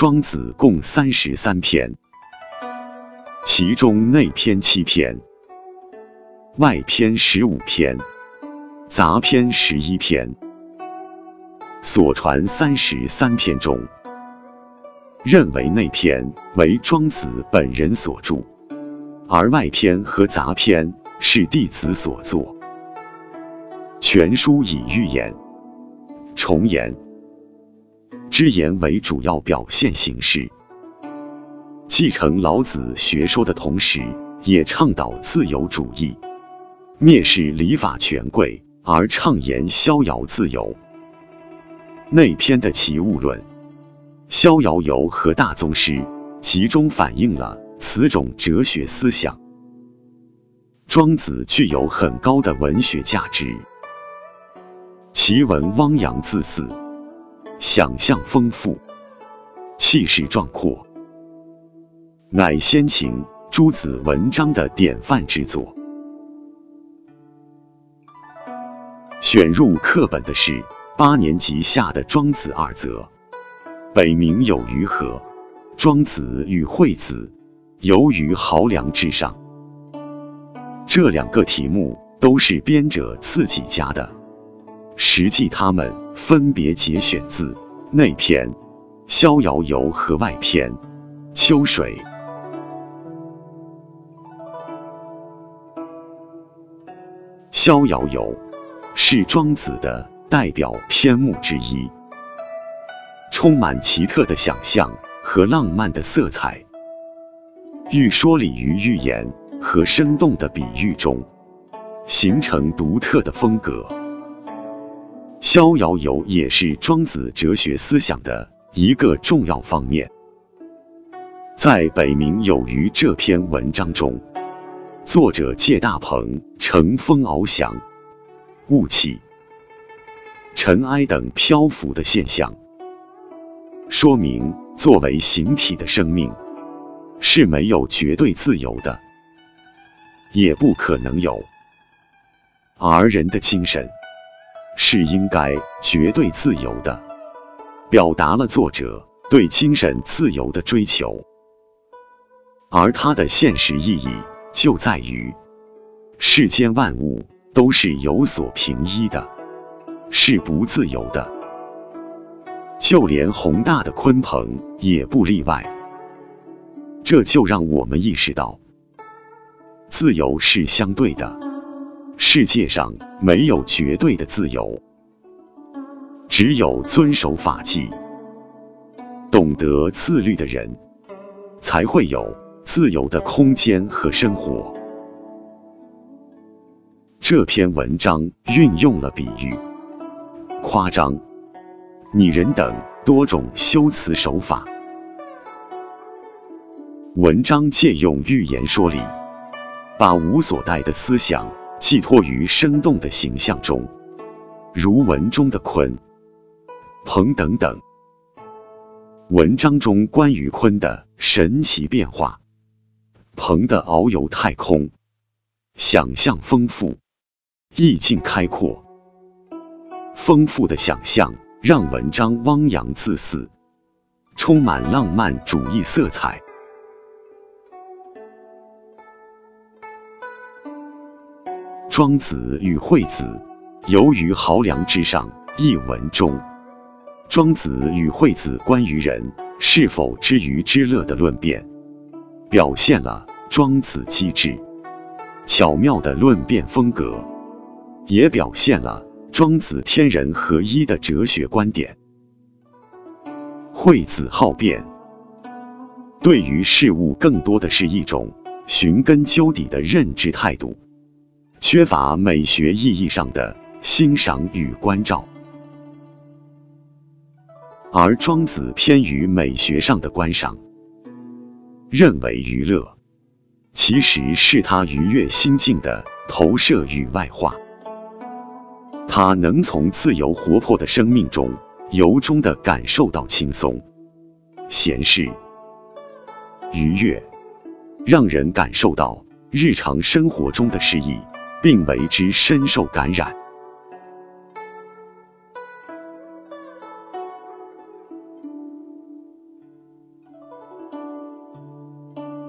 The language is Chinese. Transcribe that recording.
庄子共三十三篇，其中内篇七篇，外篇十五篇，杂篇十一篇。所传三十三篇中，认为内篇为庄子本人所著，而外篇和杂篇是弟子所作。全书以寓言、重言。之言为主要表现形式，继承老子学说的同时，也倡导自由主义，蔑视礼法权贵，而倡言逍遥自由。内篇的齐物论、逍遥游和大宗师，集中反映了此种哲学思想。庄子具有很高的文学价值，其文汪洋恣肆。想象丰富，气势壮阔，乃先秦诸子文章的典范之作。选入课本的是八年级下的《庄子》二则，北冥有鱼河，庄子与惠子游于濠梁之上。这两个题目都是编者自己加的，实际他们。分别节选自内篇《逍遥游》和外篇《秋水》。《逍遥游》是庄子的代表篇目之一，充满奇特的想象和浪漫的色彩，寓说理于寓言和生动的比喻中，形成独特的风格。《逍遥游》也是庄子哲学思想的一个重要方面。在《北冥有鱼》这篇文章中，作者借大鹏乘风翱翔、雾气、尘埃等漂浮的现象，说明作为形体的生命是没有绝对自由的，也不可能有，而人的精神。是应该绝对自由的，表达了作者对精神自由的追求，而它的现实意义就在于，世间万物都是有所凭依的，是不自由的，就连宏大的鲲鹏也不例外。这就让我们意识到，自由是相对的。世界上没有绝对的自由，只有遵守法纪、懂得自律的人，才会有自由的空间和生活。这篇文章运用了比喻、夸张、拟人等多种修辞手法，文章借用寓言说理，把无所待的思想。寄托于生动的形象中，如文中的鲲、鹏等等。文章中关于鲲的神奇变化，鹏的遨游太空，想象丰富，意境开阔。丰富的想象让文章汪洋恣肆，充满浪漫主义色彩。庄子与惠子游于濠梁之上一文中，庄子与惠子关于人是否知鱼之乐的论辩，表现了庄子机智巧妙的论辩风格，也表现了庄子天人合一的哲学观点。惠子好辩，对于事物更多的是一种寻根究底的认知态度。缺乏美学意义上的欣赏与关照，而庄子偏于美学上的观赏，认为娱乐其实是他愉悦心境的投射与外化。他能从自由活泼的生命中由衷的感受到轻松、闲适、愉悦，让人感受到日常生活中的诗意。并为之深受感染。